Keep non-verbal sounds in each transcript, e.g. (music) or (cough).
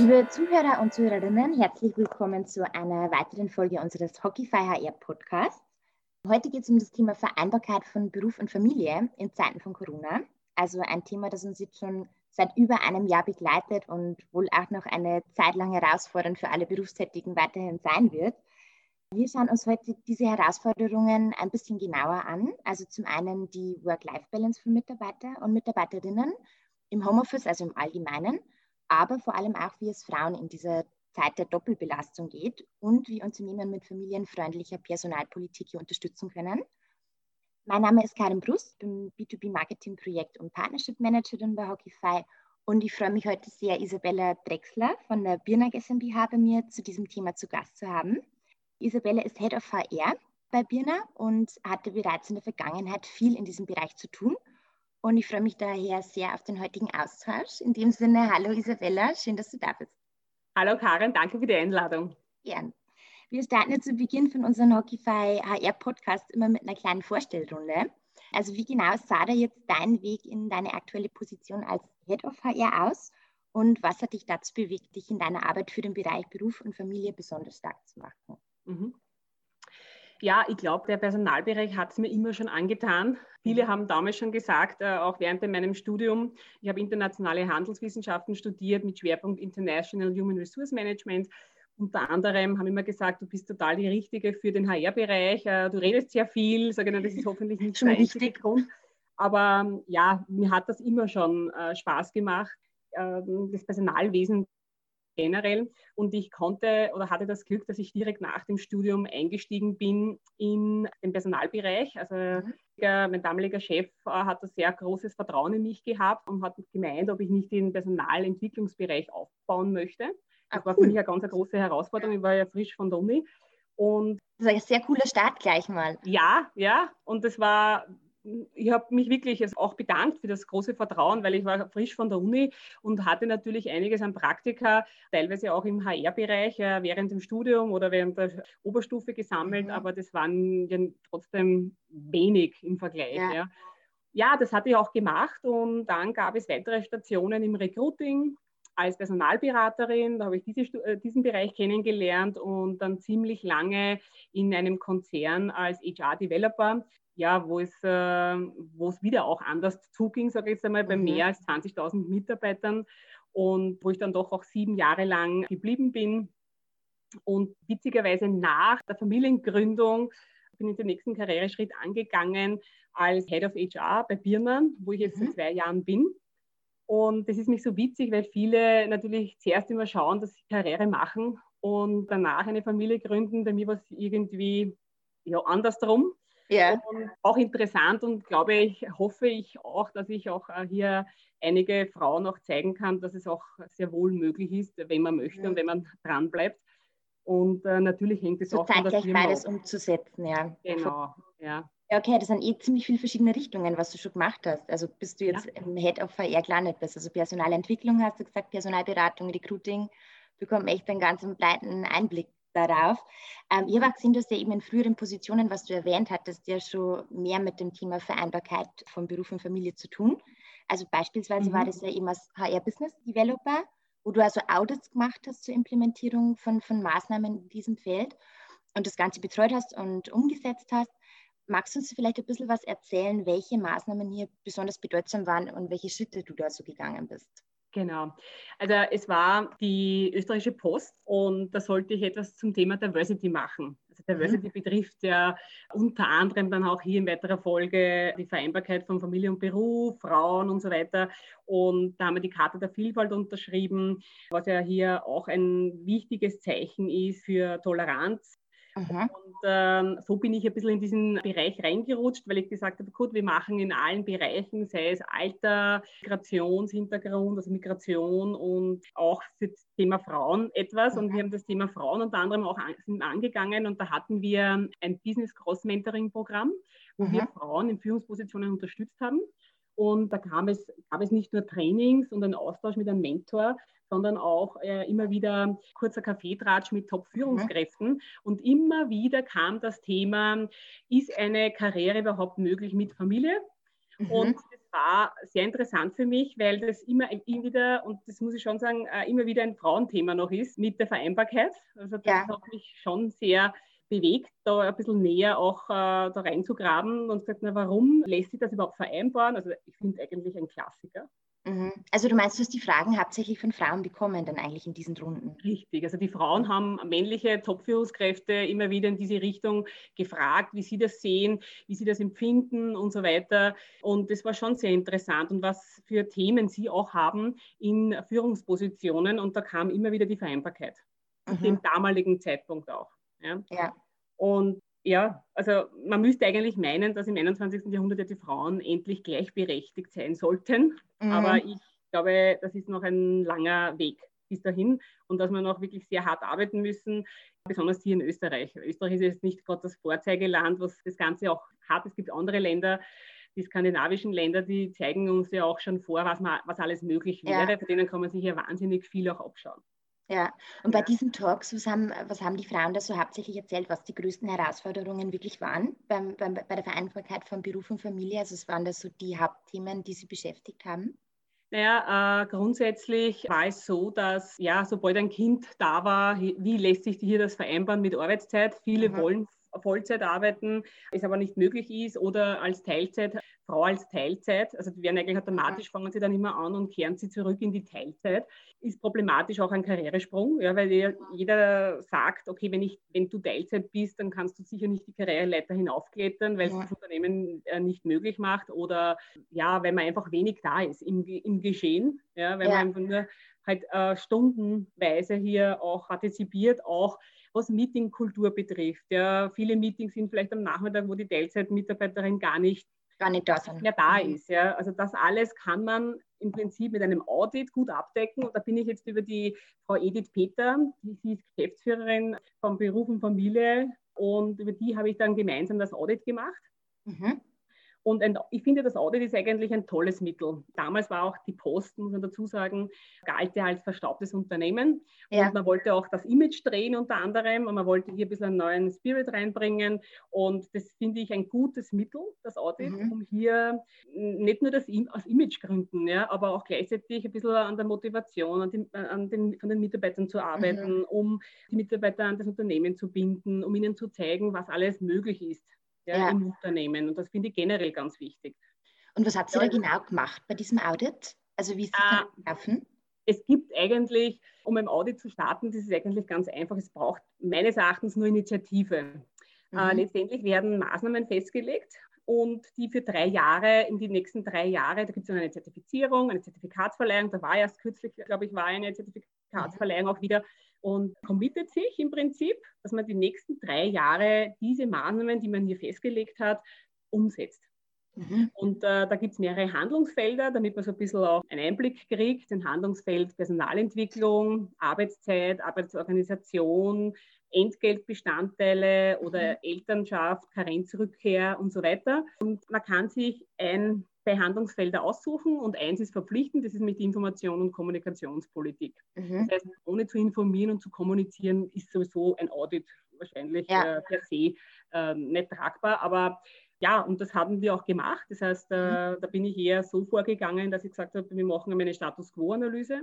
Liebe Zuhörer und Zuhörerinnen, herzlich willkommen zu einer weiteren Folge unseres Hockeyfy HR Podcasts. Heute geht es um das Thema Vereinbarkeit von Beruf und Familie in Zeiten von Corona. Also ein Thema, das uns jetzt schon seit über einem Jahr begleitet und wohl auch noch eine Zeit lang herausfordernd für alle Berufstätigen weiterhin sein wird. Wir schauen uns heute diese Herausforderungen ein bisschen genauer an. Also zum einen die Work-Life-Balance von Mitarbeiter und Mitarbeiterinnen im Homeoffice, also im Allgemeinen, aber vor allem auch, wie es Frauen in dieser Zeit der Doppelbelastung geht und wie Unternehmen mit familienfreundlicher Personalpolitik hier unterstützen können. Mein Name ist Karin Brust, bin B2B-Marketing-Projekt- und Partnership-Managerin bei Hockeyfy und ich freue mich heute sehr, Isabella Drexler von der Birnag GmbH bei mir zu diesem Thema zu Gast zu haben. Isabella ist Head of HR bei Birna und hatte bereits in der Vergangenheit viel in diesem Bereich zu tun. Und ich freue mich daher sehr auf den heutigen Austausch. In dem Sinne, hallo Isabella, schön, dass du da bist. Hallo Karin, danke für die Einladung. Gern. Wir starten jetzt zu Beginn von unserem Hockeyfy HR Podcast immer mit einer kleinen Vorstellrunde. Also wie genau sah da jetzt dein Weg in deine aktuelle Position als Head of HR aus und was hat dich dazu bewegt, dich in deiner Arbeit für den Bereich Beruf und Familie besonders stark zu machen? Mhm. Ja, ich glaube, der Personalbereich hat es mir immer schon angetan. Viele haben damals schon gesagt, äh, auch während meinem Studium, ich habe internationale Handelswissenschaften studiert mit Schwerpunkt International Human Resource Management. Unter anderem haben immer gesagt, du bist total die Richtige für den HR-Bereich. Äh, du redest sehr viel, sage ich, das ist hoffentlich nicht schon richtig Grund. Aber ja, mir hat das immer schon äh, Spaß gemacht, ähm, das Personalwesen generell. Und ich konnte oder hatte das Glück, dass ich direkt nach dem Studium eingestiegen bin in den Personalbereich. Also mhm. mein damaliger Chef äh, hat ein sehr großes Vertrauen in mich gehabt und hat gemeint, ob ich nicht den Personalentwicklungsbereich aufbauen möchte. Das ah, war für mich eine ganz große Herausforderung. Ich war ja frisch von der Uni. Und das ist ein sehr cooler Start gleich mal. Ja, ja. Und das war ich habe mich wirklich auch bedankt für das große Vertrauen, weil ich war frisch von der Uni und hatte natürlich einiges an Praktika, teilweise auch im HR-Bereich äh, während dem Studium oder während der Oberstufe gesammelt, mhm. aber das waren ja trotzdem wenig im Vergleich. Ja. ja. Ja. das hatte ich auch gemacht und dann gab es weitere Stationen im Recruiting als Personalberaterin. Da habe ich diese, äh, diesen Bereich kennengelernt und dann ziemlich lange in einem Konzern als HR-Developer ja, wo es, äh, wo es wieder auch anders zuging, sage ich jetzt einmal, bei mhm. mehr als 20.000 Mitarbeitern und wo ich dann doch auch sieben Jahre lang geblieben bin. Und witzigerweise nach der Familiengründung bin ich den nächsten Karriereschritt angegangen als Head of HR bei Birnern, wo ich jetzt mhm. seit zwei Jahren bin. Und das ist mich so witzig, weil viele natürlich zuerst immer schauen, dass sie Karriere machen und danach eine Familie gründen. Bei mir war es irgendwie ja, andersrum. Ja. Und auch interessant und glaube ich, hoffe ich auch, dass ich auch äh, hier einige Frauen auch zeigen kann, dass es auch sehr wohl möglich ist, wenn man möchte ja. und wenn man dran bleibt. Und äh, natürlich hängt es so auch von der Firma beides auf. umzusetzen, ja. Genau, ja. Okay, das sind eh ziemlich viele verschiedene Richtungen, was du schon gemacht hast. Also bis du jetzt ja. im Head of HR gelandet bist. Also Personalentwicklung hast du gesagt, Personalberatung, Recruiting, bekommen echt einen ganz breiten Einblick darauf. Ähm, ihr wart sind das ja eben in früheren Positionen, was du erwähnt hattest, ja schon mehr mit dem Thema Vereinbarkeit von Beruf und Familie zu tun. Also beispielsweise mhm. war das ja eben als HR Business Developer, wo du also Audits gemacht hast zur Implementierung von, von Maßnahmen in diesem Feld und das Ganze betreut hast und umgesetzt hast. Magst du uns vielleicht ein bisschen was erzählen, welche Maßnahmen hier besonders bedeutsam waren und welche Schritte du da so gegangen bist? Genau. Also es war die österreichische Post und da sollte ich etwas zum Thema Diversity machen. Also Diversity mhm. betrifft ja unter anderem dann auch hier in weiterer Folge die Vereinbarkeit von Familie und Beruf, Frauen und so weiter. Und da haben wir die Karte der Vielfalt unterschrieben, was ja hier auch ein wichtiges Zeichen ist für Toleranz Mhm. Und ähm, so bin ich ein bisschen in diesen Bereich reingerutscht, weil ich gesagt habe, gut, wir machen in allen Bereichen, sei es Alter, Migrationshintergrund, also Migration und auch das Thema Frauen etwas. Und wir haben das Thema Frauen unter anderem auch an, sind angegangen und da hatten wir ein Business Cross Mentoring Programm, wo mhm. wir Frauen in Führungspositionen unterstützt haben. Und da kam es, gab es nicht nur Trainings und einen Austausch mit einem Mentor, sondern auch äh, immer wieder kurzer Kaffeetratsch mit Top-Führungskräften. Mhm. Und immer wieder kam das Thema, ist eine Karriere überhaupt möglich mit Familie? Mhm. Und war sehr interessant für mich, weil das immer, immer wieder, und das muss ich schon sagen, äh, immer wieder ein Frauenthema noch ist mit der Vereinbarkeit. Also das ja. hat mich schon sehr bewegt, da ein bisschen näher auch äh, da reinzugraben und gesagt, na warum lässt sich das überhaupt vereinbaren? Also ich finde eigentlich ein Klassiker. Mhm. Also du meinst, du hast die Fragen hauptsächlich von Frauen bekommen, dann eigentlich in diesen Runden? Richtig, also die Frauen haben männliche Top-Führungskräfte immer wieder in diese Richtung gefragt, wie sie das sehen, wie sie das empfinden und so weiter. Und das war schon sehr interessant und was für Themen sie auch haben in Führungspositionen. Und da kam immer wieder die Vereinbarkeit, mhm. zu dem damaligen Zeitpunkt auch. Ja. ja. Und ja, also man müsste eigentlich meinen, dass im 21. Jahrhundert die Frauen endlich gleichberechtigt sein sollten. Mhm. Aber ich glaube, das ist noch ein langer Weg bis dahin und dass wir noch wirklich sehr hart arbeiten müssen, besonders hier in Österreich. Österreich ist jetzt nicht gerade das Vorzeigeland, was das Ganze auch hat. Es gibt andere Länder, die skandinavischen Länder, die zeigen uns ja auch schon vor, was, man, was alles möglich wäre. Ja. Von denen kann man sich ja wahnsinnig viel auch abschauen. Ja, und bei diesen Talks, was haben, was haben die Frauen da so hauptsächlich erzählt, was die größten Herausforderungen wirklich waren beim, beim, bei der Vereinbarkeit von Beruf und Familie? Also es waren das so die Hauptthemen, die sie beschäftigt haben? Naja, äh, grundsätzlich war es so, dass ja, sobald ein Kind da war, wie lässt sich hier das vereinbaren mit Arbeitszeit? Viele mhm. wollen Vollzeit arbeiten, es aber nicht möglich ist oder als Teilzeit, Frau als Teilzeit, also die werden eigentlich automatisch, fangen sie dann immer an und kehren sie zurück in die Teilzeit, ist problematisch auch ein Karrieresprung, ja, weil jeder sagt, okay, wenn, ich, wenn du Teilzeit bist, dann kannst du sicher nicht die Karriereleiter hinaufklettern, weil es das Unternehmen äh, nicht möglich macht oder ja, weil man einfach wenig da ist im, im Geschehen, ja, weil ja. man einfach nur halt äh, stundenweise hier auch partizipiert, auch was Meetingkultur betrifft. Ja, viele Meetings sind vielleicht am Nachmittag, wo die Teilzeitmitarbeiterin gar nicht, gar nicht da sind. mehr da mhm. ist. Ja. Also das alles kann man im Prinzip mit einem Audit gut abdecken. Und da bin ich jetzt über die Frau Edith Peter, die sie ist Geschäftsführerin von Beruf und Familie und über die habe ich dann gemeinsam das Audit gemacht. Mhm. Und ein, ich finde, das Audit ist eigentlich ein tolles Mittel. Damals war auch die Post, muss man dazu sagen, galt ja als verstaubtes Unternehmen. Ja. Und man wollte auch das Image drehen unter anderem und man wollte hier ein bisschen einen neuen Spirit reinbringen. Und das finde ich ein gutes Mittel, das Audit, mhm. um hier nicht nur das aus Imagegründen, ja, aber auch gleichzeitig ein bisschen an der Motivation, an, den, an den, von den Mitarbeitern zu arbeiten, mhm. um die Mitarbeiter an das Unternehmen zu binden, um ihnen zu zeigen, was alles möglich ist ja, ja. im Unternehmen. Und das finde ich generell ganz wichtig. Und was habt ihr ja, da genau gemacht bei diesem Audit? Also wie ist das äh, gelaufen? Es gibt eigentlich, um ein Audit zu starten, das ist eigentlich ganz einfach. Es braucht meines Erachtens nur Initiative. Äh, mhm. Äh, letztendlich werden Maßnahmen festgelegt und die für drei Jahre, in die nächsten drei Jahre, da gibt es eine Zertifizierung, eine Zertifikatsverleihung, da war erst kürzlich, glaube ich, war eine Zertifikatsverleihung auch wieder und committet sich im Prinzip, dass man die nächsten drei Jahre diese Maßnahmen, die man hier festgelegt hat, umsetzt. Mhm. Und äh, da gibt es mehrere Handlungsfelder, damit man so ein bisschen auch einen Einblick kriegt. Ein Handlungsfeld Personalentwicklung, Arbeitszeit, Arbeitsorganisation, Entgeltbestandteile oder mhm. Elternschaft, Karenzrückkehr und so weiter. Und man kann sich ein Behandlungsfelder aussuchen und eins ist verpflichtend, das ist mit Information und Kommunikationspolitik. Mhm. Das heißt, ohne zu informieren und zu kommunizieren ist sowieso ein Audit wahrscheinlich ja. äh, per se äh, nicht tragbar, aber ja, und das haben wir auch gemacht. Das heißt, äh, mhm. da bin ich eher so vorgegangen, dass ich gesagt habe, wir machen eine Status Quo-Analyse.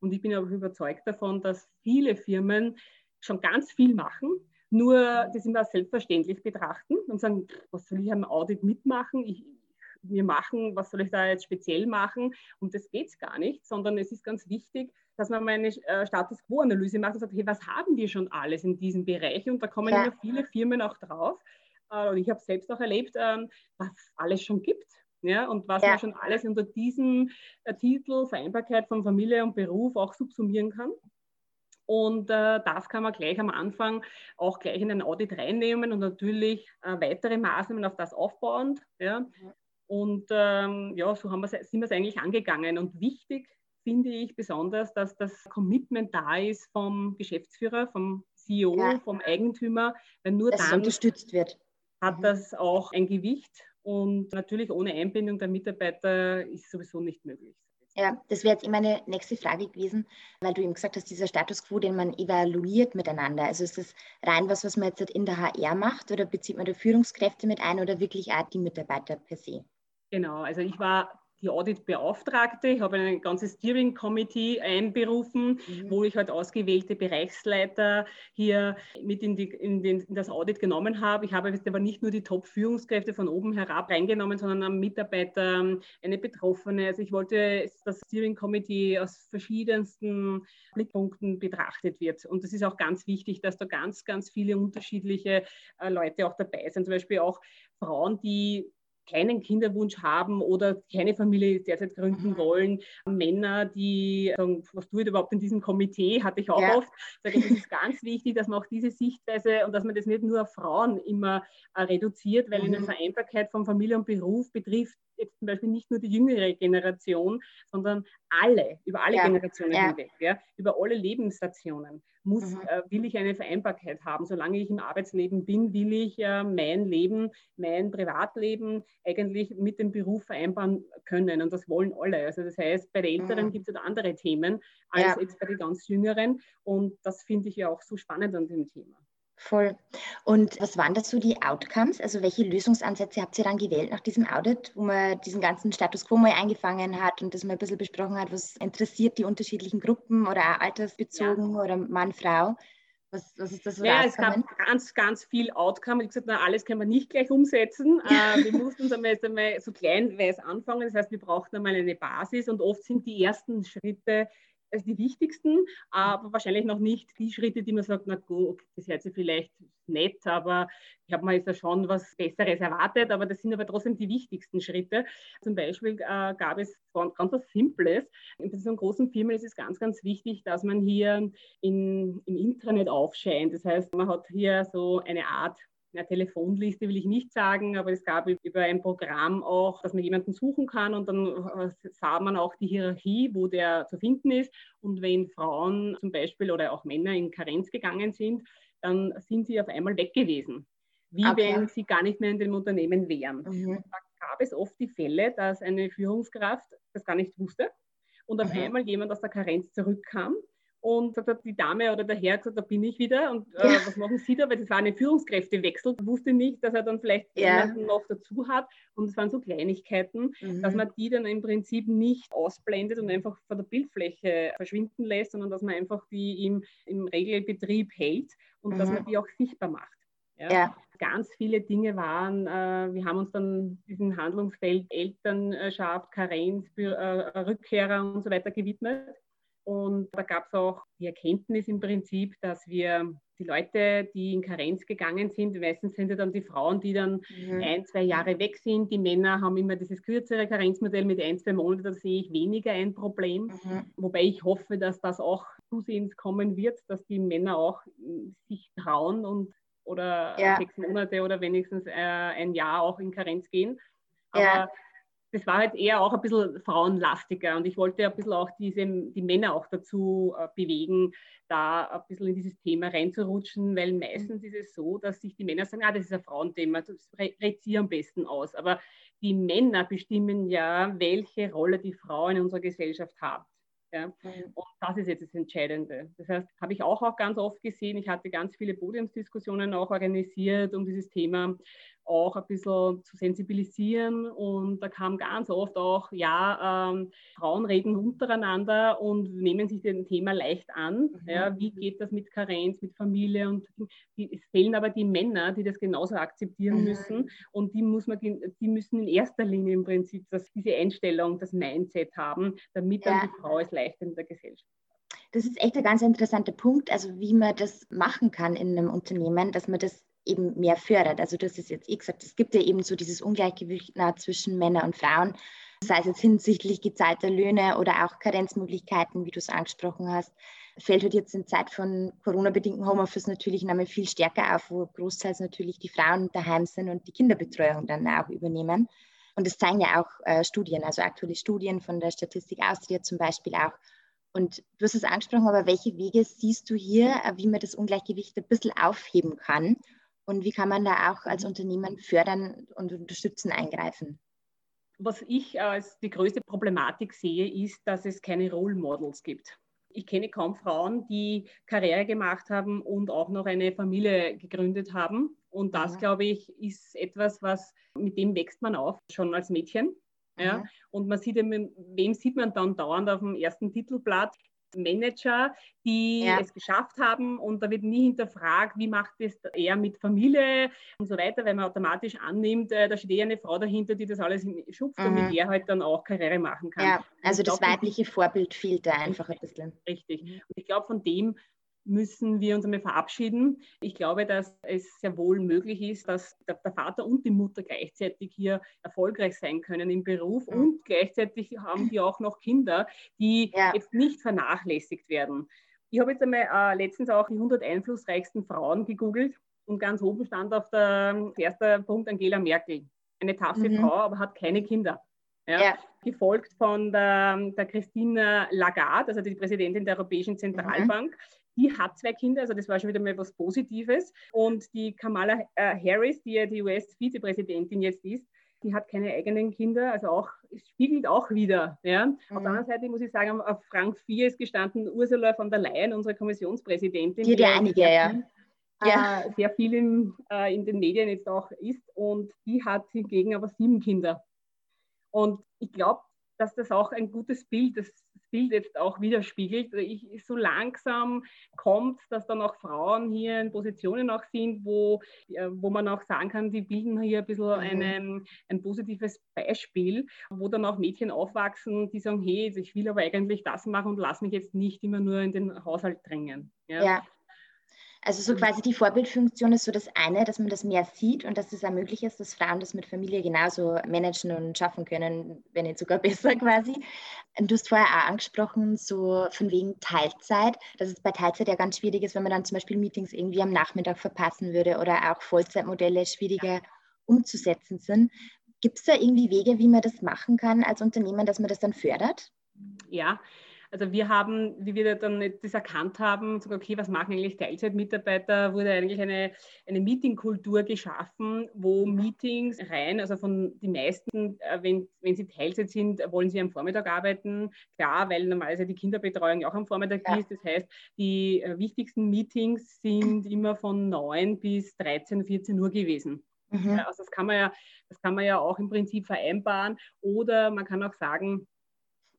Und ich bin aber überzeugt davon, dass viele Firmen schon ganz viel machen, nur das immer selbstverständlich betrachten und sagen, was soll ich am Audit mitmachen? Ich, wir machen, was soll ich da jetzt speziell machen? Und das geht es gar nicht, sondern es ist ganz wichtig, dass man mal eine äh, Status Quo-Analyse macht und sagt, hey, was haben wir schon alles in diesem Bereich? Und da kommen ja. immer viele Firmen auch drauf. Äh, und ich habe selbst auch erlebt, ähm, was alles schon gibt. Ja, und was ja. man schon alles unter diesem äh, Titel Vereinbarkeit von Familie und Beruf auch subsumieren kann. Und äh, das kann man gleich am Anfang auch gleich in ein Audit reinnehmen und natürlich äh, weitere Maßnahmen auf das aufbauend. Ja. Und ähm, ja, so haben sind wir es eigentlich angegangen. Und wichtig finde ich besonders, dass das Commitment da ist vom Geschäftsführer, vom CEO, ja. vom Eigentümer, weil nur dass dann unterstützt wird. hat mhm. das auch ein Gewicht. Und natürlich ohne Einbindung der Mitarbeiter ist sowieso nicht möglich. Ja, das wäre jetzt immer meine nächste Frage gewesen, weil du eben gesagt hast, dieser Status quo, den man evaluiert miteinander. Also ist das rein was, was man jetzt in der HR macht oder bezieht man da Führungskräfte mit ein oder wirklich auch die Mitarbeiter per se? Genau, also ich war die Auditbeauftragte. Ich habe ein ganzes Steering Committee einberufen, mhm. wo ich halt ausgewählte Bereichsleiter hier mit in, die, in, den, in das Audit genommen habe. Ich habe aber nicht nur die Top-Führungskräfte von oben herab reingenommen, sondern einen Mitarbeiter, eine Betroffene. Also ich wollte, dass das Steering Committee aus verschiedensten Blickpunkten betrachtet wird. Und das ist auch ganz wichtig, dass da ganz, ganz viele unterschiedliche äh, Leute auch dabei sind. Zum Beispiel auch Frauen, die keinen Kinderwunsch haben oder keine Familie derzeit gründen mhm. wollen. Männer, die sagen, was tut überhaupt in diesem Komitee, hatte ich auch ja. oft. Sage, es ist ganz wichtig, dass man auch diese Sichtweise und dass man das nicht nur auf Frauen immer äh, reduziert, weil mhm. in der Vereinbarkeit von Familie und Beruf betrifft jetzt zum Beispiel nicht nur die jüngere Generation, sondern alle, über alle ja. Generationen ja. hinweg, ja, über alle Lebensstationen muss, mhm. äh, will ich eine Vereinbarkeit haben. Solange ich im Arbeitsleben bin, will ich äh, mein Leben, mein Privatleben eigentlich mit dem Beruf vereinbaren können. Und das wollen alle. Also das heißt, bei den Älteren mhm. gibt es halt andere Themen als ja. jetzt bei den ganz Jüngeren. Und das finde ich ja auch so spannend an dem Thema. Voll. Und was waren dazu die Outcomes? Also welche Lösungsansätze habt ihr dann gewählt nach diesem Audit, wo man diesen ganzen Status quo mal eingefangen hat und das mal ein bisschen besprochen hat, was interessiert die unterschiedlichen Gruppen oder auch altersbezogen ja. oder Mann, Frau? Was, was ist das so Ja, es gab ganz, ganz viel Outcome. Ich habe gesagt, na, alles können wir nicht gleich umsetzen. (laughs) äh, wir mussten uns einmal, einmal so kleinweise anfangen. Das heißt, wir brauchten einmal eine Basis und oft sind die ersten Schritte also die wichtigsten, aber wahrscheinlich noch nicht die Schritte, die man sagt, na gut, das hört sich vielleicht nett, aber ich habe mir jetzt ja schon was Besseres erwartet, aber das sind aber trotzdem die wichtigsten Schritte. Zum Beispiel äh, gab es ganz was Simples. In so großen Firmen ist es ganz, ganz wichtig, dass man hier in, im Intranet aufscheint. Das heißt, man hat hier so eine Art eine Telefonliste will ich nicht sagen, aber es gab über ein Programm auch, dass man jemanden suchen kann und dann äh, sah man auch die Hierarchie, wo der zu finden ist. Und wenn Frauen zum Beispiel oder auch Männer in Karenz gegangen sind, dann sind sie auf einmal weg gewesen. Wie okay. wenn sie gar nicht mehr in dem Unternehmen wären. Mhm. Da gab es oft die Fälle, dass eine Führungskraft das gar nicht wusste und auf mhm. einmal jemand aus der Karenz zurückkam und hat die Dame oder der Herr gesagt, da bin ich wieder und äh, ja. (laughs) was machen Sie da? Weil das war eine Führungskräftewechsel. Ich wusste nicht, dass er dann vielleicht ja. jemanden noch dazu hat. Und es waren so Kleinigkeiten, mhm. dass man die dann im Prinzip nicht ausblendet und einfach von der Bildfläche verschwinden lässt, sondern dass man einfach die im, im Regelbetrieb hält und mhm. dass man die auch sichtbar macht. Ja. ja. Ganz viele Dinge waren, äh, wir haben uns dann diesem Handlungsfeld Elternschaft, Karenz, äh, Rückkehrer und so weiter gewidmet. Und da gab es auch die Erkenntnis im Prinzip, dass wir die Leute, die in Karenz gegangen sind, meistens sind ja dann die Frauen, die dann mhm. ein, zwei Jahre weg sind. Die Männer haben immer dieses kürzere Karenzmodell mit ein, zwei Monaten, da sehe ich weniger ein Problem. Mhm. Wobei ich hoffe, dass das auch zusehends kommen wird, dass die Männer auch hm, sich trauen und oder ja. sechs Monate oder wenigstens äh, ein Jahr auch in Karenz gehen. Aber ja das war halt eher auch ein bisschen frauenlastiger und ich wollte ein bisschen auch diese, die Männer auch dazu äh, bewegen, da ein bisschen in dieses Thema reinzurutschen, weil meistens ist es so, dass sich die Männer sagen, ah, das ist ein Frauenthema, das redet sie am besten aus. Aber die Männer bestimmen ja, welche Rolle die Frau in unserer Gesellschaft hat. Ja? Mhm. Und das ist jetzt das Entscheidende. Das heißt, habe ich auch, auch ganz oft gesehen, ich hatte ganz viele Podiumsdiskussionen auch organisiert um dieses Thema auch ein bisschen zu sensibilisieren. Und da kam ganz oft auch, ja, ähm, Frauen reden untereinander und nehmen sich dem Thema leicht an. Mhm. Ja, wie geht das mit Karenz, mit Familie? Und die, es fehlen aber die Männer, die das genauso akzeptieren mhm. müssen. Und die, muss man, die müssen in erster Linie im Prinzip das, diese Einstellung, das Mindset haben, damit ja. dann die Frau es leichter in der Gesellschaft das ist echt ein ganz interessanter Punkt, also wie man das machen kann in einem Unternehmen, dass man das eben mehr fördert. Also das ist jetzt eh gesagt, es gibt ja eben so dieses Ungleichgewicht zwischen Männern und Frauen, sei es jetzt hinsichtlich gezahlter Löhne oder auch Karenzmöglichkeiten, wie du es angesprochen hast. Fällt halt jetzt in Zeit von Corona-bedingten Homeoffice natürlich nochmal viel stärker auf, wo großteils natürlich die Frauen daheim sind und die Kinderbetreuung dann auch übernehmen. Und das zeigen ja auch äh, Studien, also aktuelle Studien von der Statistik Austria zum Beispiel auch. Und du hast es angesprochen, aber welche Wege siehst du hier, äh, wie man das Ungleichgewicht ein bisschen aufheben kann und wie kann man da auch als Unternehmen fördern und unterstützen, eingreifen? Was ich als die größte Problematik sehe, ist, dass es keine Role Models gibt. Ich kenne kaum Frauen, die Karriere gemacht haben und auch noch eine Familie gegründet haben. Und das, ja. glaube ich, ist etwas, was mit dem wächst man auf, schon als Mädchen. Ja? Mhm. Und man sieht, wem sieht man dann dauernd auf dem ersten Titelblatt? Manager, die ja. es geschafft haben und da wird nie hinterfragt, wie macht es er mit Familie und so weiter, weil man automatisch annimmt, äh, da steht eh eine Frau dahinter, die das alles schupft, mhm. damit er halt dann auch Karriere machen kann. Ja, also das glaub, weibliche Vorbild fehlt da einfach ein bisschen. Richtig. Und ich glaube, von dem müssen wir uns einmal verabschieden. Ich glaube, dass es sehr wohl möglich ist, dass der, Vater und die Mutter gleichzeitig hier erfolgreich sein können im Beruf mhm. und gleichzeitig haben die auch noch Kinder, die ja. jetzt nicht vernachlässigt werden. Ich habe jetzt einmal äh, letztens auch die 100 einflussreichsten Frauen gegoogelt und ganz oben stand auf der erste Punkt Angela Merkel. Eine taffe mhm. Frau, aber hat keine Kinder. Ja, ja. Gefolgt von der, der Christine Lagarde, also die Präsidentin der Europäischen. Zentralbank, mhm die hat zwei Kinder, also das war schon wieder mal was Positives. Und die Kamala äh, Harris, die ja die US-Vizepräsidentin jetzt ist, die hat keine eigenen Kinder, also auch, es spiegelt auch wieder. Ja. Mhm. Auf der anderen Seite muss ich sagen, auf Frank 4 ist gestanden Ursula von der Leyen, unsere Kommissionspräsidentin. Die, die einige, ja. ja. Äh, sehr viel in, äh, in den Medien jetzt auch ist und die hat hingegen aber sieben Kinder. Und ich glaube, dass das auch ein gutes Bild, das Bild jetzt auch widerspiegelt. Ich, so langsam kommt, dass dann auch Frauen hier in Positionen auch sind, wo, wo man auch sagen kann, die bilden hier ein bisschen mhm. einen, ein positives Beispiel, wo dann auch Mädchen aufwachsen, die sagen, hey, ich will aber eigentlich das machen und lass mich jetzt nicht immer nur in den Haushalt drängen. Ja, ja. Also so quasi die Vorbildfunktion ist so das eine, dass man das mehr sieht und dass es auch möglich ist, dass Frauen das mit Familie genauso managen und schaffen können, wenn nicht sogar (laughs) besser quasi. Du hast vorher auch angesprochen, so von wegen Teilzeit, dass es bei Teilzeit ja ganz schwierig ist, wenn man dann zum Beispiel Meetings irgendwie am Nachmittag verpassen würde oder auch Vollzeitmodelle schwieriger umzusetzen sind. Gibt es da irgendwie Wege, wie man das machen kann als Unternehmen, dass man das dann fördert? Ja, also wir haben, wie wir dann das erkannt haben, so, okay, was machen eigentlich Teilzeitmitarbeiter, wurde eigentlich eine, eine Meetingkultur geschaffen, wo Meetings rein, also von den meisten, äh, wenn, wenn sie Teilzeit sind, wollen sie am Vormittag arbeiten. Klar, weil normalerweise die Kinderbetreuung auch am Vormittag ja. ist. Das heißt, die äh, wichtigsten Meetings sind immer von 9 bis 13, 14 Uhr gewesen. Mhm. Also das kann man ja, das kann man ja auch im Prinzip vereinbaren. Oder man kann auch sagen,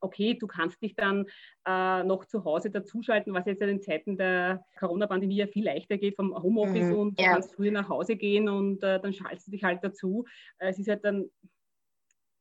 okay, du kannst dich dann äh, noch zu Hause dazuschalten, was jetzt in den Zeiten der Corona-Pandemie ja viel leichter geht vom Homeoffice mhm, und du ja. kannst früher nach Hause gehen und äh, dann schaltest du dich halt dazu. Es ist halt dann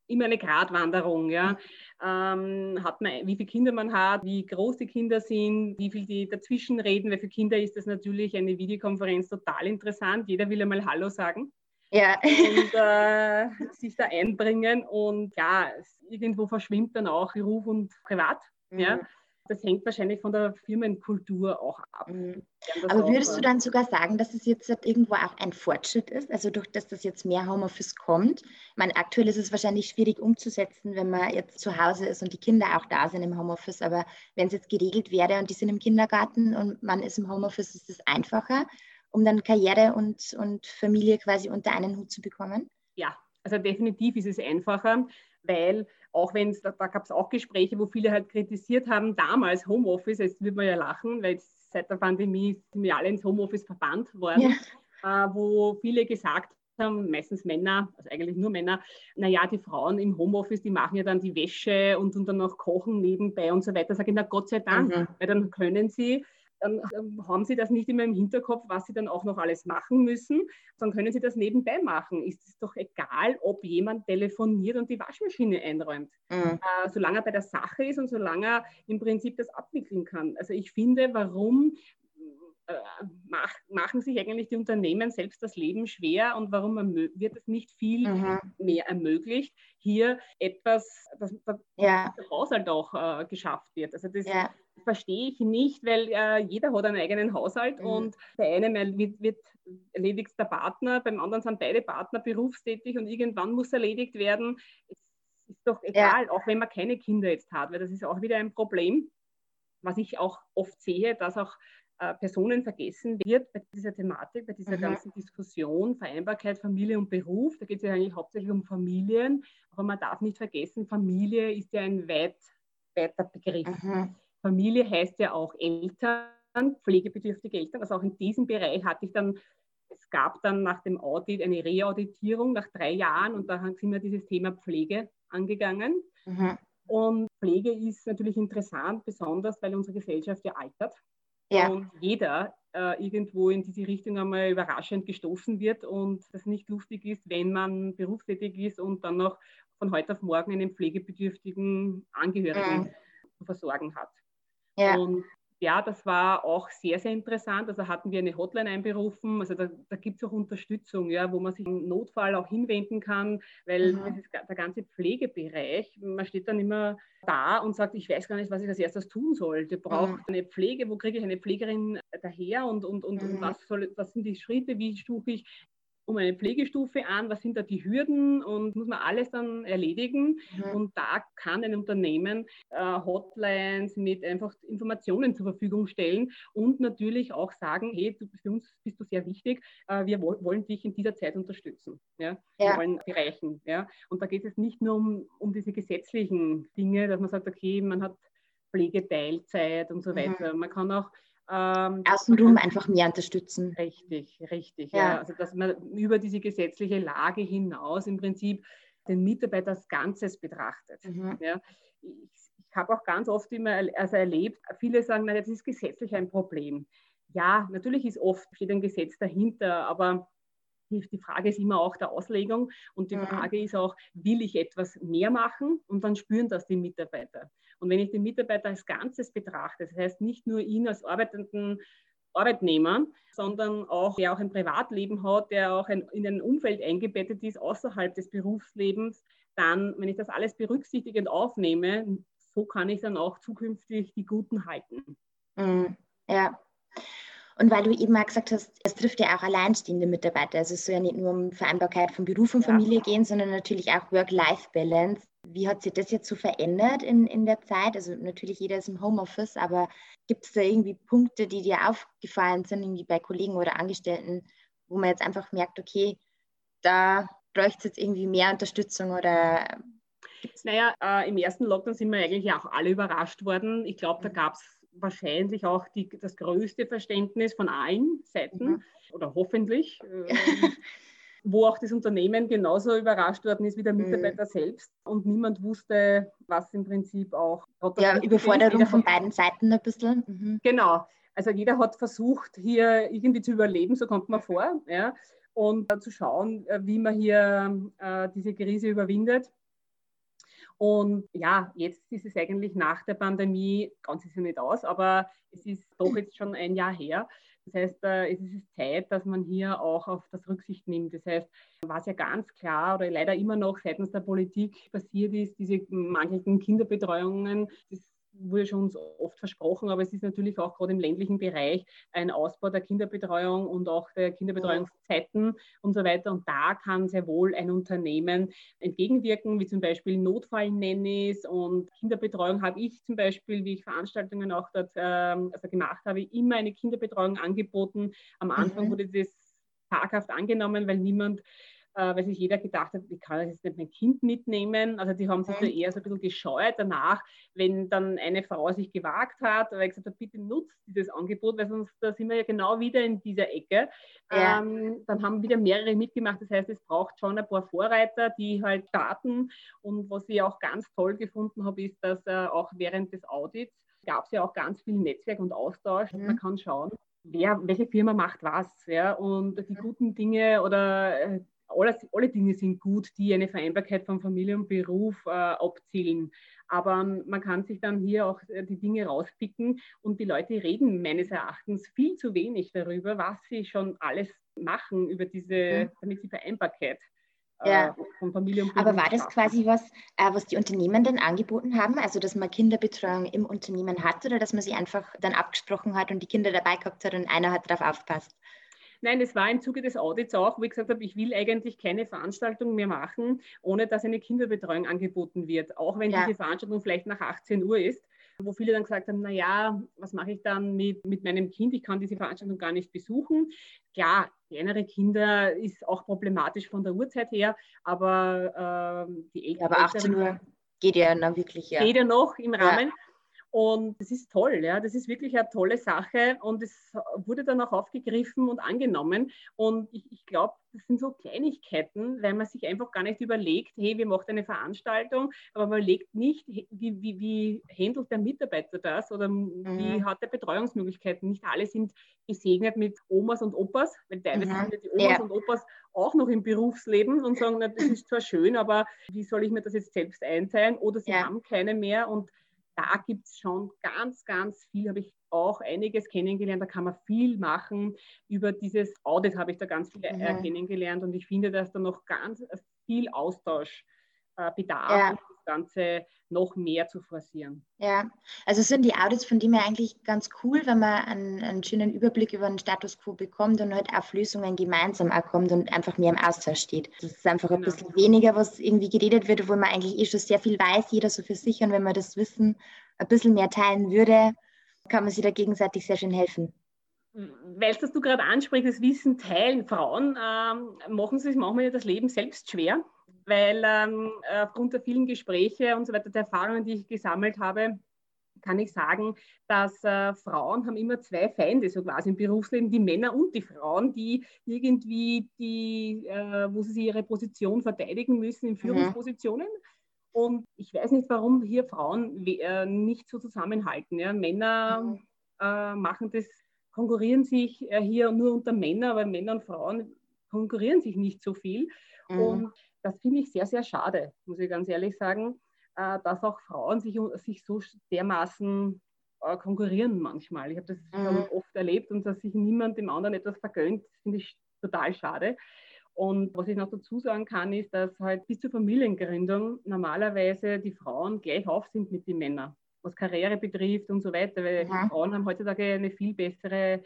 immer eine Gratwanderung. Ja. Ähm, hat man, wie viele Kinder man hat, wie groß die Kinder sind, wie viel die dazwischen reden, weil für Kinder ist das natürlich eine Videokonferenz total interessant. Jeder will einmal Hallo sagen. Ja. Und äh, sich da einbringen und ja, irgendwo verschwimmt dann auch Beruf und Privat. Mhm. Ja. Das hängt wahrscheinlich von der Firmenkultur auch ab. Mhm. Aber würdest du dann sogar sagen, dass es jetzt irgendwo auch ein Fortschritt ist? Also durch das, dass jetzt mehr Homeoffice kommt. Ich meine, aktuell ist es wahrscheinlich schwierig umzusetzen, wenn man jetzt zu Hause ist und die Kinder auch da sind im Homeoffice. Aber wenn es jetzt geregelt wäre und die sind im Kindergarten und man ist im Homeoffice, ist es einfacher um dann Karriere und, und Familie quasi unter einen Hut zu bekommen? Ja, also definitiv ist es einfacher, weil auch wenn es, da, da gab es auch Gespräche, wo viele halt kritisiert haben, damals Homeoffice, jetzt wird man ja lachen, weil seit der Pandemie sind wir alle ins Homeoffice verbannt worden, ja. äh, wo viele gesagt haben, meistens Männer, also eigentlich nur Männer, naja, die Frauen im Homeoffice, die machen ja dann die Wäsche und, und dann noch kochen nebenbei und so weiter. Sage ich, na Gott sei Dank, mhm. weil dann können sie dann haben Sie das nicht immer im Hinterkopf, was Sie dann auch noch alles machen müssen, dann können Sie das nebenbei machen. Ist es doch egal, ob jemand telefoniert und die Waschmaschine einräumt, mhm. äh, solange er bei der Sache ist und solange er im Prinzip das abwickeln kann. Also ich finde, warum mach, machen sich eigentlich die Unternehmen selbst das Leben schwer und warum wird es nicht viel mhm. mehr ermöglicht, hier etwas, dass, dass ja. der Haushalt auch äh, geschafft wird. Also das, ja verstehe ich nicht, weil äh, jeder hat einen eigenen Haushalt mhm. und der eine wird, wird erledigt der Partner, beim anderen sind beide Partner berufstätig und irgendwann muss erledigt werden. Es ist doch egal, ja. auch wenn man keine Kinder jetzt hat, weil das ist auch wieder ein Problem, was ich auch oft sehe, dass auch äh, Personen vergessen wird bei dieser Thematik, bei dieser mhm. ganzen Diskussion, Vereinbarkeit, Familie und Beruf. Da geht es ja eigentlich hauptsächlich um Familien, aber man darf nicht vergessen, Familie ist ja ein weit, weiter Begriff. Mhm. Familie heißt ja auch Eltern, pflegebedürftige Eltern. Also auch in diesem Bereich hatte ich dann, es gab dann nach dem Audit eine Reauditierung nach drei Jahren und da sind wir dieses Thema Pflege angegangen. Mhm. Und Pflege ist natürlich interessant, besonders weil unsere Gesellschaft ja altert. Ja. Und jeder äh, irgendwo in diese Richtung einmal überraschend gestoßen wird und das nicht lustig ist, wenn man berufstätig ist und dann noch von heute auf morgen einen pflegebedürftigen Angehörigen mhm. zu versorgen hat. Ja. Und ja, das war auch sehr, sehr interessant. Also hatten wir eine Hotline einberufen. Also da, da gibt es auch Unterstützung, ja, wo man sich im Notfall auch hinwenden kann, weil mhm. das ist der ganze Pflegebereich, man steht dann immer da und sagt, ich weiß gar nicht, was ich als erstes tun soll. Der braucht mhm. eine Pflege, wo kriege ich eine Pflegerin daher und, und, und, mhm. und was, soll, was sind die Schritte, wie suche ich um eine Pflegestufe an, was sind da die Hürden und muss man alles dann erledigen. Mhm. Und da kann ein Unternehmen äh, Hotlines mit einfach Informationen zur Verfügung stellen und natürlich auch sagen, hey, du, für uns bist du sehr wichtig, äh, wir wo wollen dich in dieser Zeit unterstützen. Ja? ja. Wir wollen bereichen. Ja? Und da geht es nicht nur um, um diese gesetzlichen Dinge, dass man sagt, okay, man hat Pflegeteilzeit und so mhm. weiter. Mhm. Man kann auch ähm, Außenrum einfach mehr unterstützen. Richtig, richtig. Ja. ja. Also dass man über diese gesetzliche Lage hinaus im Prinzip den Mitarbeiter als Ganzes betrachtet. Mhm. Ja. Ich, ich habe auch ganz oft immer also erlebt, viele sagen, na, das ist gesetzlich ein Problem. Ja, natürlich ist oft steht ein Gesetz dahinter, aber die, die Frage ist immer auch der Auslegung und die mhm. Frage ist auch, will ich etwas mehr machen und dann spüren das die Mitarbeiter. Und wenn ich den Mitarbeiter als Ganzes betrachte, das heißt nicht nur ihn als arbeitenden Arbeitnehmer, sondern auch, der auch ein Privatleben hat, der auch ein, in ein Umfeld eingebettet ist außerhalb des Berufslebens, dann, wenn ich das alles berücksichtigend aufnehme, so kann ich dann auch zukünftig die Guten halten. Mhm. Ja. Und weil du eben auch gesagt hast, es trifft ja auch alleinstehende Mitarbeiter. Also es soll ja nicht nur um Vereinbarkeit von Beruf und Familie ja. gehen, sondern natürlich auch Work-Life-Balance. Wie hat sich das jetzt so verändert in, in der Zeit? Also natürlich jeder ist im Homeoffice, aber gibt es da irgendwie Punkte, die dir aufgefallen sind, irgendwie bei Kollegen oder Angestellten, wo man jetzt einfach merkt, okay, da bräuchte es jetzt irgendwie mehr Unterstützung oder naja, äh, im ersten Lockdown sind wir eigentlich auch alle überrascht worden. Ich glaube, da mhm. gab es wahrscheinlich auch die, das größte Verständnis von allen Seiten mhm. oder hoffentlich, (laughs) äh, wo auch das Unternehmen genauso überrascht worden ist wie der mhm. Mitarbeiter mhm. selbst und niemand wusste, was im Prinzip auch. Ja, Überforderung von beiden Seiten ein bisschen. Mhm. Genau. Also jeder hat versucht, hier irgendwie zu überleben, so kommt man vor, ja, und äh, zu schauen, äh, wie man hier äh, diese Krise überwindet. Und ja, jetzt ist es eigentlich nach der Pandemie, ganz ist ja nicht aus, aber es ist doch jetzt schon ein Jahr her. Das heißt, äh, es ist Zeit, dass man hier auch auf das Rücksicht nimmt. Das heißt, was ja ganz klar oder leider immer noch seitens der Politik passiert ist, diese mangelnden Kinderbetreuungen, das wurde schon oft versprochen, aber es ist natürlich auch gerade im ländlichen Bereich ein Ausbau der Kinderbetreuung und auch der Kinderbetreuungszeiten und so weiter. Und da kann sehr wohl ein Unternehmen entgegenwirken, wie zum Beispiel Notfall-Nannies und Kinderbetreuung habe ich zum Beispiel, wie ich Veranstaltungen auch dort äh, also gemacht habe, immer eine Kinderbetreuung angeboten. Am Anfang mhm. wurde das taghaft angenommen, weil niemand äh, weil sich jeder gedacht hat, wie kann ich jetzt nicht mein Kind mitnehmen? Also die haben sich mhm. da eher so ein bisschen gescheut danach, wenn dann eine Frau sich gewagt hat, weil ich gesagt habe, bitte nutzt dieses Angebot, weil sonst da sind wir ja genau wieder in dieser Ecke. Ja. Ähm, dann haben wieder mehrere mitgemacht. Das heißt, es braucht schon ein paar Vorreiter, die halt starten. Und was ich auch ganz toll gefunden habe, ist, dass äh, auch während des Audits gab es ja auch ganz viel Netzwerk und Austausch. Mhm. Man kann schauen, wer, welche Firma macht was. Ja? Und die mhm. guten Dinge oder äh, alle, alle Dinge sind gut, die eine Vereinbarkeit von Familie und Beruf äh, abzielen. Aber man kann sich dann hier auch äh, die Dinge rauspicken und die Leute reden meines Erachtens viel zu wenig darüber, was sie schon alles machen über diese, mhm. damit sie Vereinbarkeit äh, ja. von Familie und Beruf Aber war das quasi was, äh, was die Unternehmen dann angeboten haben? Also, dass man Kinderbetreuung im Unternehmen hat oder dass man sie einfach dann abgesprochen hat und die Kinder dabei gehabt hat und einer hat darauf aufgepasst? Nein, es war im Zuge des Audits auch, wo ich gesagt habe, ich will eigentlich keine Veranstaltung mehr machen, ohne dass eine Kinderbetreuung angeboten wird, auch wenn ja. diese Veranstaltung vielleicht nach 18 Uhr ist wo viele dann gesagt haben, naja, was mache ich dann mit, mit meinem Kind? Ich kann diese Veranstaltung gar nicht besuchen. Klar, kleinere Kinder ist auch problematisch von der Uhrzeit her, aber ähm, die Eltern... aber 18 Uhr geht ja noch wirklich, ja. Geht ja noch im Rahmen. Ja. Und das ist toll, ja, das ist wirklich eine tolle Sache und es wurde dann auch aufgegriffen und angenommen. Und ich, ich glaube, das sind so Kleinigkeiten, weil man sich einfach gar nicht überlegt, hey, wir machen eine Veranstaltung, aber man überlegt nicht, wie, wie, wie handelt der Mitarbeiter das oder mhm. wie hat er Betreuungsmöglichkeiten. Nicht alle sind gesegnet mit Omas und Opas, weil teilweise mhm. sind die Omas ja. und Opas auch noch im Berufsleben und sagen, na, das ist zwar schön, aber wie soll ich mir das jetzt selbst einteilen? Oder sie ja. haben keine mehr und da gibt es schon ganz, ganz viel, habe ich auch einiges kennengelernt. Da kann man viel machen. Über dieses Audit habe ich da ganz viel mhm. kennengelernt und ich finde, dass da noch ganz viel Austausch bedarf, ja. das Ganze noch mehr zu forcieren. Ja, also sind die Audits von dem her eigentlich ganz cool, wenn man einen, einen, schönen Überblick über den Status quo bekommt und halt auf Lösungen gemeinsam auch kommt und einfach mehr im Austausch steht. Das ist einfach genau. ein bisschen weniger, was irgendwie geredet wird, obwohl man eigentlich eh schon sehr viel weiß, jeder so für sich. Und wenn man das Wissen ein bisschen mehr teilen würde, kann man sich da gegenseitig sehr schön helfen. Weil das du gerade ansprichst, das Wissen teilen. Frauen ähm, machen sich manchmal das Leben selbst schwer weil ähm, aufgrund der vielen Gespräche und so weiter, der Erfahrungen, die ich gesammelt habe, kann ich sagen, dass äh, Frauen haben immer zwei Feinde, so quasi im Berufsleben, die Männer und die Frauen, die irgendwie, die, äh, wo sie ihre Position verteidigen müssen in mhm. Führungspositionen. Mhm. Und ich weiß nicht, warum hier Frauen äh, nicht so zusammenhalten. Ja? Männer mhm. Äh, machen das, konkurrieren sich äh, hier nur unter Männern, aber Männer und Frauen konkurrieren sich nicht so viel. Mhm. Und das finde ich sehr, sehr schade, muss ich ganz ehrlich sagen, äh, dass auch Frauen sich, sich so dermaßen äh, konkurrieren manchmal. Ich habe das mhm. oft erlebt und dass sich niemand dem anderen etwas vergönnt, finde ich total schade. Und was ich noch dazu sagen kann, ist, dass halt bis zur Familiengründung normalerweise die Frauen gleich auf sind mit den Männern, was Karriere betrifft und so weiter, weil mhm. Frauen haben heutzutage eine viel bessere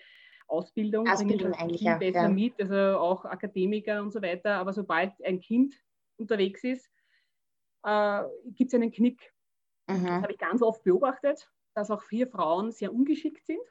Ausbildung, Ausbildung eigentlich viel besser ja. mit, also auch Akademiker und so weiter. Aber sobald ein Kind unterwegs ist, äh, gibt es einen Knick. Mhm. Das habe ich ganz oft beobachtet, dass auch vier Frauen sehr ungeschickt sind,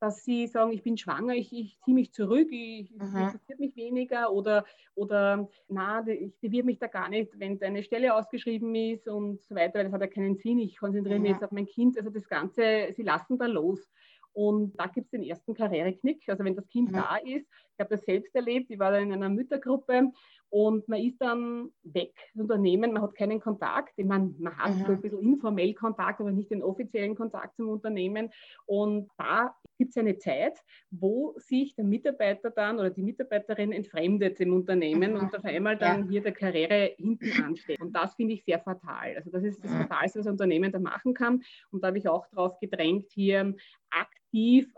dass sie sagen, ich bin schwanger, ich, ich ziehe mich zurück, ich, mhm. interessiert mich weniger oder, oder na, ich bewirbe mich da gar nicht, wenn eine Stelle ausgeschrieben ist und so weiter, weil das hat ja keinen Sinn, ich konzentriere mich jetzt auf mein Kind. Also das Ganze, sie lassen da los. Und da gibt es den ersten Karriereknick. Also wenn das Kind mhm. da ist, ich habe das selbst erlebt, ich war da in einer Müttergruppe und man ist dann weg, das Unternehmen, man hat keinen Kontakt. Ich meine, man hat mhm. so ein bisschen informell Kontakt, aber nicht den offiziellen Kontakt zum Unternehmen. Und da gibt es eine Zeit, wo sich der Mitarbeiter dann oder die Mitarbeiterin entfremdet im Unternehmen mhm. und auf einmal dann ja. hier der Karriere hinten ansteht. Und das finde ich sehr fatal. Also das ist das mhm. Fatalste, was ein Unternehmen da machen kann. Und da habe ich auch darauf gedrängt, hier aktiv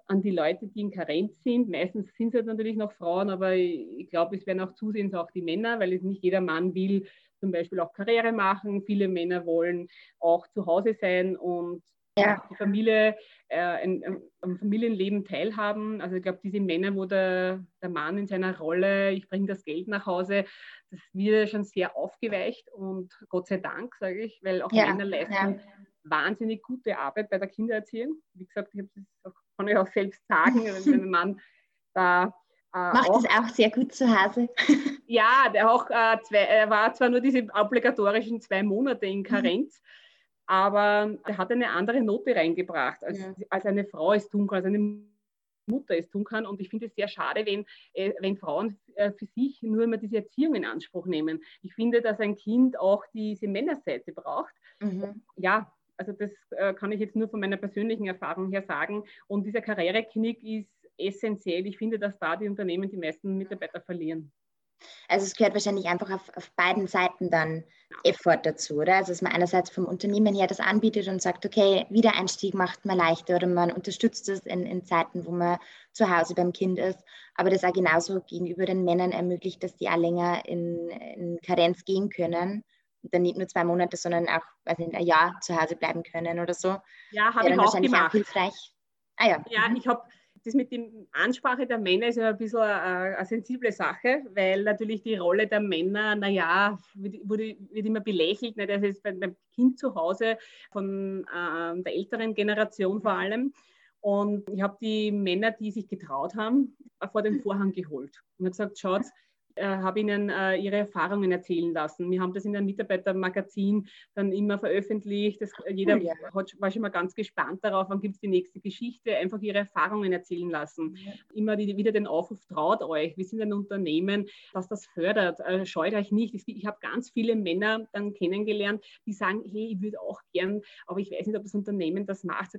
an die Leute, die in Karenz sind. Meistens sind es halt natürlich noch Frauen, aber ich glaube, es werden auch zusehends auch die Männer, weil es nicht jeder Mann will zum Beispiel auch Karriere machen. Viele Männer wollen auch zu Hause sein und ja. die Familie, äh, ein, am Familienleben teilhaben. Also ich glaube, diese Männer, wo der, der Mann in seiner Rolle, ich bringe das Geld nach Hause, das wird schon sehr aufgeweicht und Gott sei Dank, sage ich, weil auch ja. Männer leisten ja. Wahnsinnig gute Arbeit bei der Kindererziehung. Wie gesagt, ich das auch, kann ich auch selbst sagen, wenn mein (laughs) Mann da äh, Macht auch, das auch sehr gut zu Hause. (laughs) ja, der auch, äh, zwei, er war zwar nur diese obligatorischen zwei Monate in Karenz, mhm aber er hat eine andere Note reingebracht, als, ja. als eine Frau es tun kann, als eine Mutter es tun kann. Und ich finde es sehr schade, wenn, äh, wenn Frauen äh, für sich nur immer diese Erziehung in Anspruch nehmen. Ich finde, dass ein Kind auch diese Männerseite braucht. Mhm. Ja, also das äh, kann ich jetzt nur von meiner persönlichen Erfahrung her sagen. Und dieser Karriereknick ist essentiell. Ich finde, dass da die Unternehmen die meisten Mitarbeiter verlieren. Also es gehört wahrscheinlich einfach auf, auf beiden Seiten dann Effort dazu, oder? Also dass man einerseits vom Unternehmen her das anbietet und sagt, okay, Wiedereinstieg macht man leichter oder man unterstützt es in, in Zeiten, wo man zu Hause beim Kind ist, aber das auch genauso gegenüber den Männern ermöglicht, dass die auch länger in, in Karenz gehen können dann nicht nur zwei Monate, sondern auch, weiß nicht, ein Jahr zu Hause bleiben können oder so. Ja, habe ich auch gemacht. Auch hilfreich. Ah, ja, ja mhm. ich habe das mit der Ansprache der Männer ist ja ein bisschen eine, eine, sensible Sache, weil natürlich die Rolle der Männer, naja, wird, wird immer belächelt. Nicht? Also beim, beim Kind zu Hause von äh, der älteren Generation vor allem. Und ich habe die Männer, die sich getraut haben, vor den Vorhang geholt und habe gesagt, schaut, habe ihnen äh, ihre Erfahrungen erzählen lassen. Wir haben das in einem Mitarbeitermagazin dann immer veröffentlicht. Das, äh, jeder ja. hat, war schon mal ganz gespannt darauf, wann gibt es die nächste Geschichte. Einfach ihre Erfahrungen erzählen lassen. Ja. Immer die, wieder den Aufruf, traut euch. Wir sind ein Unternehmen, das das fördert. Äh, scheut euch nicht. Ich, habe ganz viele Männer dann kennengelernt, die sagen, hey, ich würde auch gern, aber ich weiß nicht, ob das Unternehmen das macht.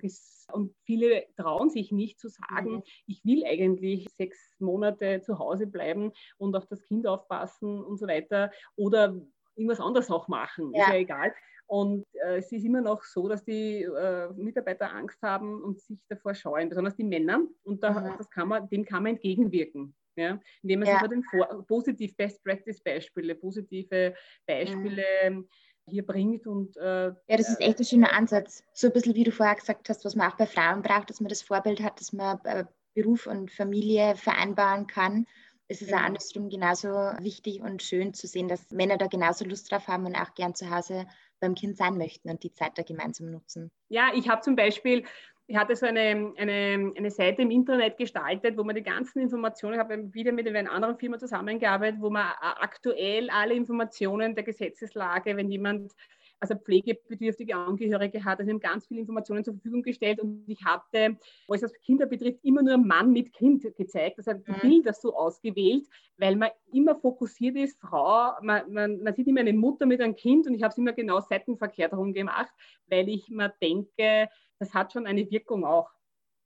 Und viele trauen sich nicht zu sagen, mhm. ich will eigentlich sechs Monate zu Hause bleiben und auf das Kind aufpassen und so weiter oder irgendwas anderes auch machen, ja. ist ja egal. Und äh, es ist immer noch so, dass die äh, Mitarbeiter Angst haben und sich davor scheuen, besonders die Männer. Und da, mhm. das kann man, dem kann man entgegenwirken. Ja? Indem man ja. sich den Vor positiv Best Practice Beispiele, positive Beispiele mhm. hier bringt. Und, äh, ja, das ist echt ein schöner Ansatz. So ein bisschen wie du vorher gesagt hast, was man auch bei Frauen braucht, dass man das Vorbild hat, dass man äh, Beruf und Familie vereinbaren kann. Es ist auch genau. andersrum genauso wichtig und schön zu sehen, dass Männer da genauso Lust drauf haben und auch gern zu Hause beim Kind sein möchten und die Zeit da gemeinsam nutzen. Ja, ich habe zum Beispiel ich hatte so eine, eine, eine Seite im Internet gestaltet, wo man die ganzen Informationen, ich habe wieder mit einer anderen Firma zusammengearbeitet, wo man aktuell alle Informationen der Gesetzeslage, wenn jemand also pflegebedürftige Angehörige hat. Also wir haben ganz viele Informationen zur Verfügung gestellt und ich hatte, was das Kinder betrifft, immer nur Mann mit Kind gezeigt. Also mhm. Bilder so ausgewählt, weil man immer fokussiert ist, Frau, man, man, man sieht immer eine Mutter mit einem Kind und ich habe es immer genau seitenverkehrt herum gemacht, weil ich mir denke, das hat schon eine Wirkung auch.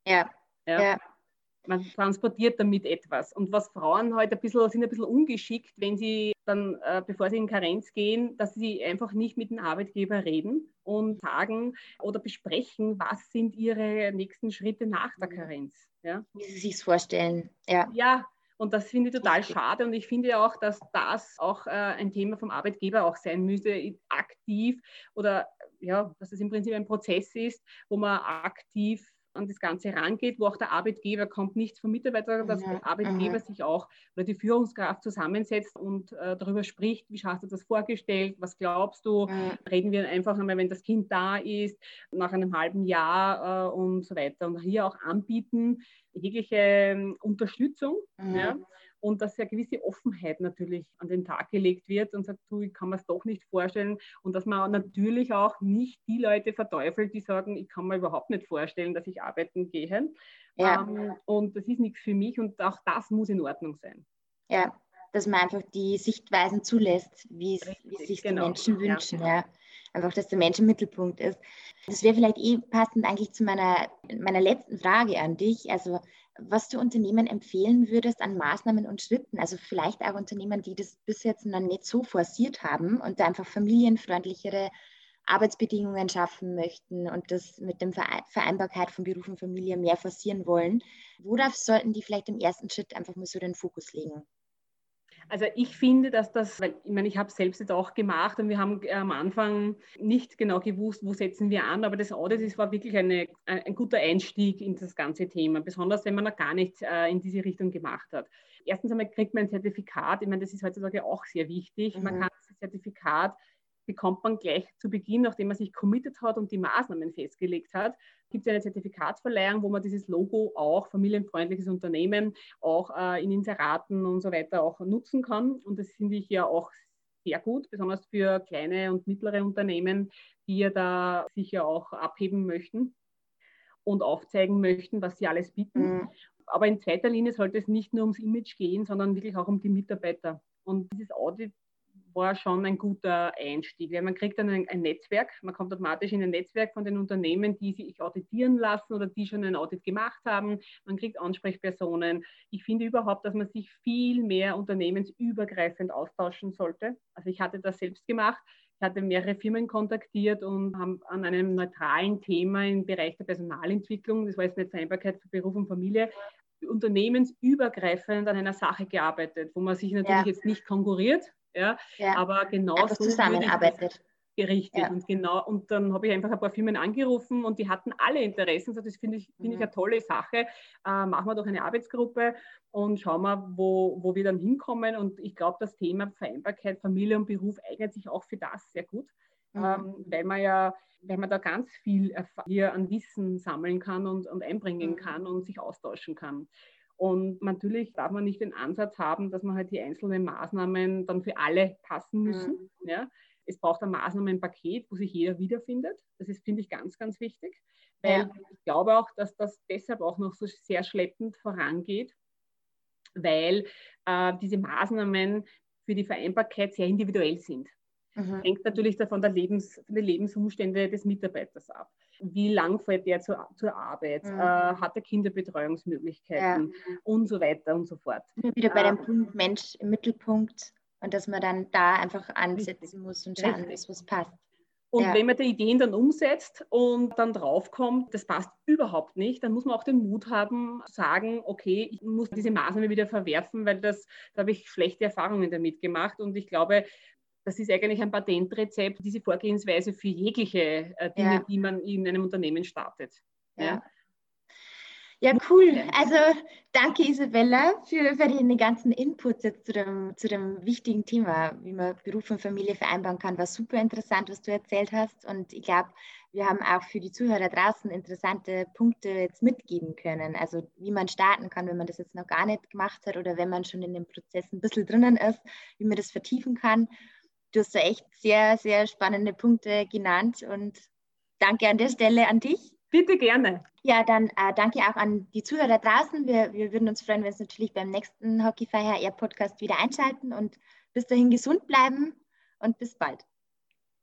Ja. ja. ja man transportiert damit etwas. Und was Frauen heute ein bisschen, sind ein bisschen ungeschickt, wenn sie dann, äh, bevor sie in Karenz gehen, dass sie einfach nicht mit dem Arbeitgeber reden und sagen oder besprechen, was sind ihre nächsten Schritte nach der Karenz. Ja? Wie sie sich vorstellen. Ja. ja, und das finde ich total schade. Und ich finde auch, dass das auch äh, ein Thema vom Arbeitgeber auch sein müsste, aktiv oder ja, dass es im Prinzip ein Prozess ist, wo man aktiv an das Ganze rangeht, wo auch der Arbeitgeber kommt nichts vom Mitarbeiter, dass der Arbeitgeber mhm. sich auch oder die Führungskraft zusammensetzt und äh, darüber spricht, wie hast du das vorgestellt, was glaubst du, mhm. reden wir einfach einmal, wenn das Kind da ist, nach einem halben Jahr äh, und so weiter und hier auch anbieten, jegliche ähm, Unterstützung. Mhm. Ja, und dass eine gewisse Offenheit natürlich an den Tag gelegt wird und sagt, du, ich kann mir es doch nicht vorstellen und dass man natürlich auch nicht die Leute verteufelt, die sagen, ich kann mir überhaupt nicht vorstellen, dass ich arbeiten gehe. Ja. Ähm, und das ist nichts für mich und auch das muss in Ordnung sein. Ja, dass man einfach die Sichtweisen zulässt, wie es sich genau. die Menschen wünschen. Ja. ja. Einfach, dass der Mensch im Mittelpunkt ist. Das wäre vielleicht eh passend eigentlich zu meiner, meiner letzten Frage an dich. Also was du Unternehmen empfehlen würdest an Maßnahmen und Schritten, also vielleicht auch Unternehmen, die das bis jetzt noch nicht so forciert haben und da einfach familienfreundlichere Arbeitsbedingungen schaffen möchten und das mit der Vereinbarkeit von Beruf und Familie mehr forcieren wollen. Worauf sollten die vielleicht im ersten Schritt einfach mal so den Fokus legen? Also ich finde, dass das, weil ich meine, ich habe es selbst jetzt auch gemacht und wir haben äh, am Anfang nicht genau gewusst, wo setzen wir an, aber das Audit das war wirklich eine, ein guter Einstieg in das ganze Thema, besonders wenn man noch gar nichts äh, in diese Richtung gemacht hat. Erstens einmal kriegt man ein Zertifikat, ich meine, das ist heutzutage auch sehr wichtig. Mhm. Man kann das Zertifikat bekommt man gleich zu Beginn, nachdem man sich committed hat und die Maßnahmen festgelegt hat, gibt es eine Zertifikatsverleihung, wo man dieses Logo auch familienfreundliches Unternehmen auch äh, in Inseraten und so weiter auch nutzen kann. Und das finde ich ja auch sehr gut, besonders für kleine und mittlere Unternehmen, die ja da sicher auch abheben möchten und aufzeigen möchten, was sie alles bieten. Mhm. Aber in zweiter Linie sollte es nicht nur ums Image gehen, sondern wirklich auch um die Mitarbeiter. Und dieses Audit war schon ein guter Einstieg. Weil man kriegt dann ein, ein, Netzwerk, man kommt automatisch in ein Netzwerk von den Unternehmen, die sich auditieren lassen oder die schon ein Audit gemacht haben. Man kriegt Ansprechpersonen. Ich finde überhaupt, dass man sich viel mehr unternehmensübergreifend austauschen sollte. Also ich hatte das selbst gemacht. Ich hatte mehrere Firmen kontaktiert und haben an einem neutralen Thema im Bereich der Personalentwicklung, das war jetzt nicht Vereinbarkeit für Beruf und Familie, unternehmensübergreifend an einer Sache gearbeitet, wo man sich natürlich ja. jetzt nicht konkurriert, ja, ja. aber genau so zusammenarbeitet. Gerichtet ja. und genau und dann habe ich einfach ein paar Firmen angerufen und die hatten alle Interessen. Das finde ich, find mhm. ich eine tolle Sache. Äh, machen wir doch eine Arbeitsgruppe und schauen wir, wo, wo wir dann hinkommen. Und ich glaube, das Thema Vereinbarkeit, Familie und Beruf eignet sich auch für das sehr gut, mhm. ähm, weil man ja weil man da ganz viel hier an Wissen sammeln kann und, und einbringen mhm. kann und sich austauschen kann. Und natürlich darf man nicht den Ansatz haben, dass man halt die einzelnen Maßnahmen dann für alle passen müssen. Mhm. Ja. Es braucht ein Maßnahmenpaket, wo sich jeder wiederfindet. Das ist, finde ich, ganz, ganz wichtig. Weil ja. ich glaube auch, dass das deshalb auch noch so sehr schleppend vorangeht, weil äh, diese Maßnahmen für die Vereinbarkeit sehr individuell sind. Mhm. Hängt natürlich davon der Lebens, von den Lebensumstände des Mitarbeiters ab. Wie lang fährt der zur, zur Arbeit? Mhm. Äh, hat er Kinderbetreuungsmöglichkeiten ja. und so weiter und so fort. Wieder bei dem äh, Punkt Mensch im Mittelpunkt und dass man dann da einfach ansetzen muss und schauen muss, was passt. Und ja. wenn man die Ideen dann umsetzt und dann draufkommt, das passt überhaupt nicht, dann muss man auch den Mut haben, zu sagen, okay, ich muss diese Maßnahme wieder verwerfen, weil das, da habe ich schlechte Erfahrungen damit gemacht. Und ich glaube, das ist eigentlich ein Patentrezept, diese Vorgehensweise für jegliche äh, Dinge, ja. die man in einem Unternehmen startet. Ja. Ja, cool. Also danke Isabella für, für den ganzen Input jetzt zu dem, zu dem wichtigen Thema, wie man Beruf und Familie vereinbaren kann. War super interessant, was du erzählt hast. Und ich glaube, wir haben auch für die Zuhörer draußen interessante Punkte jetzt mitgeben können. Also wie man starten kann, wenn man das jetzt noch gar nicht gemacht hat oder wenn man schon in dem Prozess ein bisschen drinnen ist, wie man das vertiefen kann. Du hast da echt sehr, sehr spannende Punkte genannt und danke an der Stelle an dich. Bitte gerne. Ja, dann äh, danke auch an die Zuhörer draußen. Wir, wir würden uns freuen, wenn Sie natürlich beim nächsten Hockeyfy HR Podcast wieder einschalten und bis dahin gesund bleiben und bis bald.